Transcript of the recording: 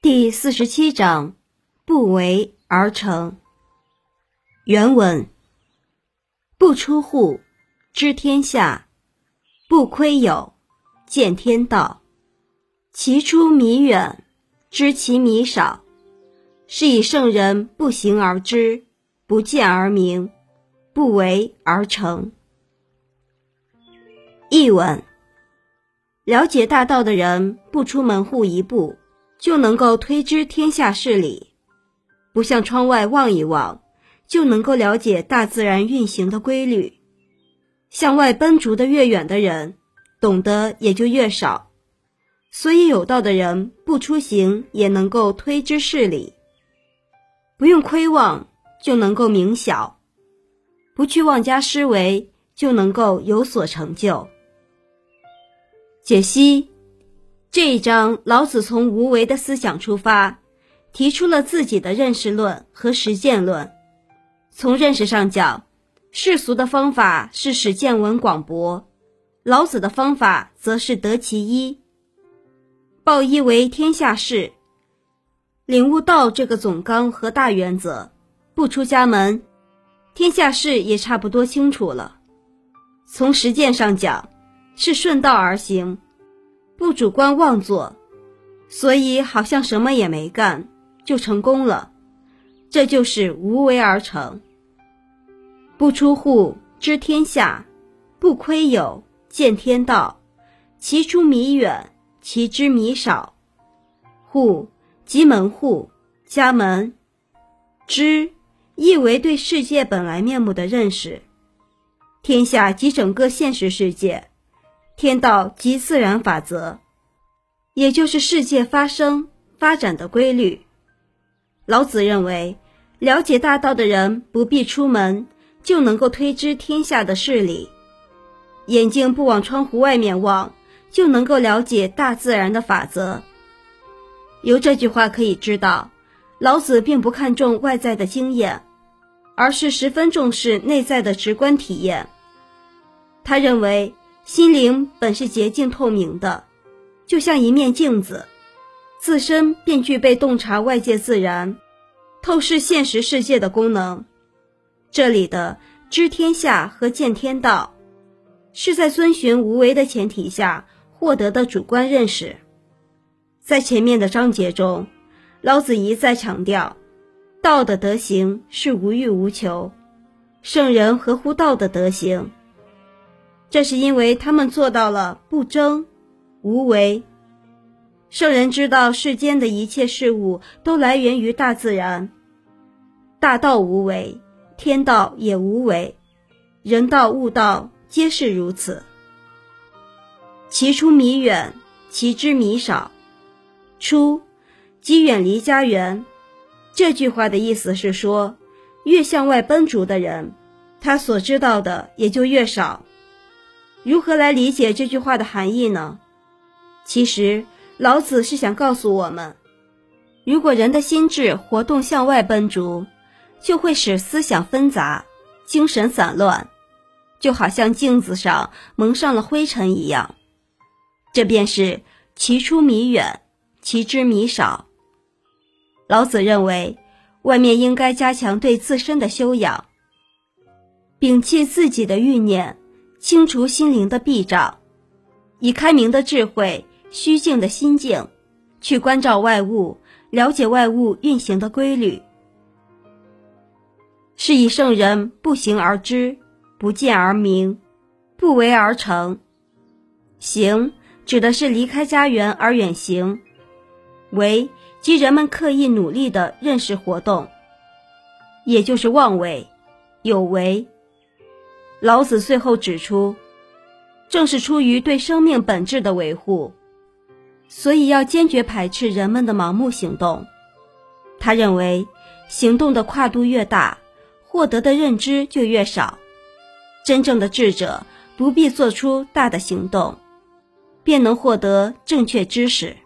第四十七章，不为而成。原文：不出户，知天下；不窥友，见天道。其出弥远，知其弥少。是以圣人不行而知，不见而明，不为而成。译文：了解大道的人，不出门户一步。就能够推知天下事理，不向窗外望一望，就能够了解大自然运行的规律。向外奔逐的越远的人，懂得也就越少。所以有道的人不出行也能够推知事理，不用窥望就能够明晓，不去妄加思维就能够有所成就。解析。这一章，老子从无为的思想出发，提出了自己的认识论和实践论。从认识上讲，世俗的方法是使见闻广博，老子的方法则是得其一，抱一为天下事，领悟道这个总纲和大原则，不出家门，天下事也差不多清楚了。从实践上讲，是顺道而行。不主观妄作，所以好像什么也没干就成功了，这就是无为而成。不出户知天下，不窥友见天道。其出弥远，其知弥少。户即门户、家门。知意为对世界本来面目的认识。天下即整个现实世界。天道即自然法则，也就是世界发生发展的规律。老子认为，了解大道的人不必出门，就能够推知天下的事理；眼睛不往窗户外面望，就能够了解大自然的法则。由这句话可以知道，老子并不看重外在的经验，而是十分重视内在的直观体验。他认为。心灵本是洁净透明的，就像一面镜子，自身便具备洞察外界自然、透视现实世界的功能。这里的知天下和见天道，是在遵循无为的前提下获得的主观认识。在前面的章节中，老子一再强调，道的德行是无欲无求，圣人合乎道的德行。这是因为他们做到了不争、无为。圣人知道世间的一切事物都来源于大自然，大道无为，天道也无为，人道、物道皆是如此。其出弥远，其知弥少。出，即远离家园。这句话的意思是说，越向外奔逐的人，他所知道的也就越少。如何来理解这句话的含义呢？其实，老子是想告诉我们，如果人的心智活动向外奔逐，就会使思想纷杂、精神散乱，就好像镜子上蒙上了灰尘一样。这便是其出弥远，其知弥少。老子认为，外面应该加强对自身的修养，摒弃自己的欲念。清除心灵的壁障，以开明的智慧、虚静的心境，去关照外物，了解外物运行的规律。是以圣人不行而知，不见而明，不为而成。行指的是离开家园而远行，为即人们刻意努力的认识活动，也就是妄为、有为。老子最后指出，正是出于对生命本质的维护，所以要坚决排斥人们的盲目行动。他认为，行动的跨度越大，获得的认知就越少。真正的智者不必做出大的行动，便能获得正确知识。